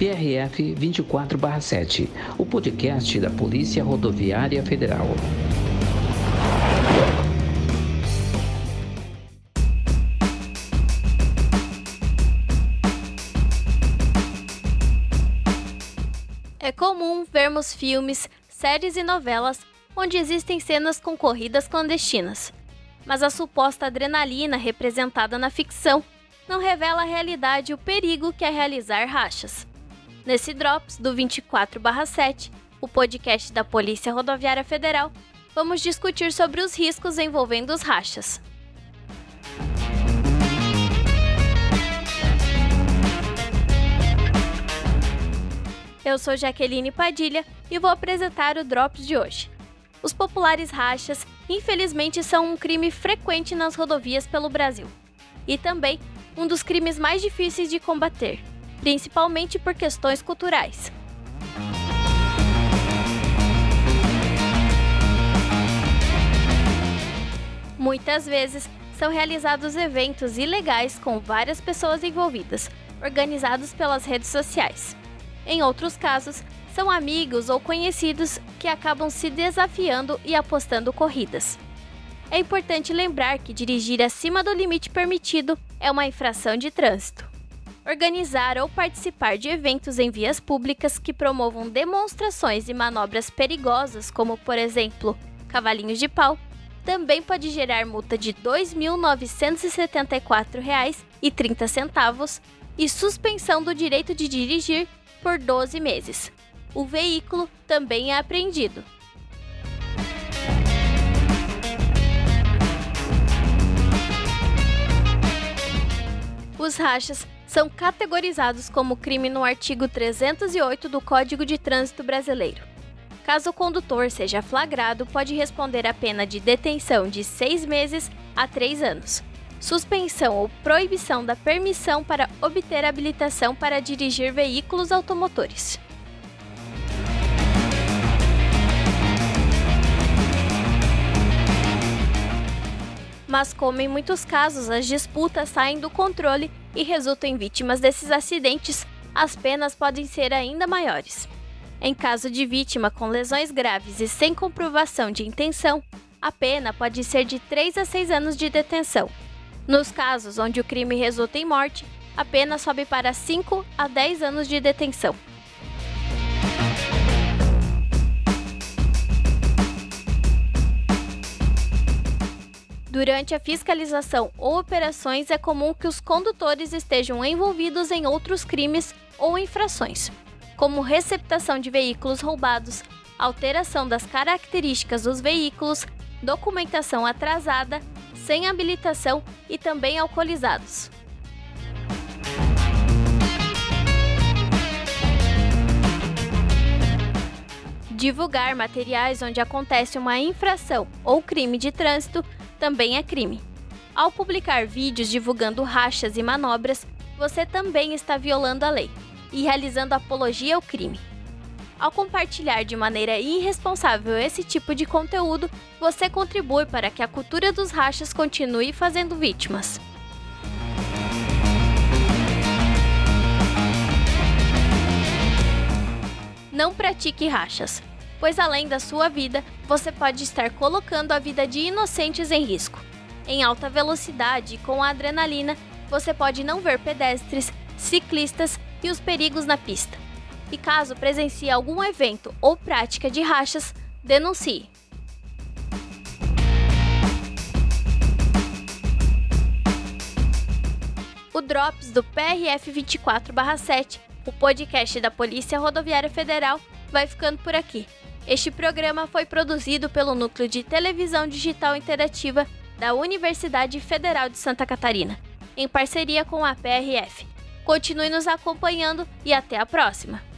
PRF 24/7, o podcast da Polícia Rodoviária Federal. É comum vermos filmes, séries e novelas onde existem cenas com corridas clandestinas. Mas a suposta adrenalina representada na ficção não revela a realidade e o perigo que é realizar rachas. Nesse Drops do 24/7, o podcast da Polícia Rodoviária Federal, vamos discutir sobre os riscos envolvendo os rachas. Eu sou Jaqueline Padilha e vou apresentar o Drops de hoje. Os populares rachas, infelizmente, são um crime frequente nas rodovias pelo Brasil. E também um dos crimes mais difíceis de combater, principalmente por questões culturais. Muitas vezes são realizados eventos ilegais com várias pessoas envolvidas, organizados pelas redes sociais. Em outros casos, são amigos ou conhecidos que acabam se desafiando e apostando corridas. É importante lembrar que dirigir acima do limite permitido é uma infração de trânsito. Organizar ou participar de eventos em vias públicas que promovam demonstrações e manobras perigosas, como por exemplo, cavalinhos de pau, também pode gerar multa de R$ 2.974,30 e suspensão do direito de dirigir por 12 meses. O veículo também é apreendido. Os rachas são categorizados como crime no artigo 308 do Código de Trânsito Brasileiro. Caso o condutor seja flagrado, pode responder a pena de detenção de seis meses a três anos, suspensão ou proibição da permissão para obter habilitação para dirigir veículos automotores. Mas, como em muitos casos as disputas saem do controle e resultam em vítimas desses acidentes, as penas podem ser ainda maiores. Em caso de vítima com lesões graves e sem comprovação de intenção, a pena pode ser de 3 a 6 anos de detenção. Nos casos onde o crime resulta em morte, a pena sobe para 5 a 10 anos de detenção. Durante a fiscalização ou operações, é comum que os condutores estejam envolvidos em outros crimes ou infrações, como receptação de veículos roubados, alteração das características dos veículos, documentação atrasada, sem habilitação e também alcoolizados. Divulgar materiais onde acontece uma infração ou crime de trânsito também é crime. Ao publicar vídeos divulgando rachas e manobras, você também está violando a lei e realizando apologia ao crime. Ao compartilhar de maneira irresponsável esse tipo de conteúdo, você contribui para que a cultura dos rachas continue fazendo vítimas. Não pratique rachas pois além da sua vida, você pode estar colocando a vida de inocentes em risco. Em alta velocidade com a adrenalina, você pode não ver pedestres, ciclistas e os perigos na pista. E caso presencie algum evento ou prática de rachas, denuncie. O Drops do PRF 24/7, o podcast da Polícia Rodoviária Federal, vai ficando por aqui. Este programa foi produzido pelo Núcleo de Televisão Digital Interativa da Universidade Federal de Santa Catarina, em parceria com a PRF. Continue nos acompanhando e até a próxima!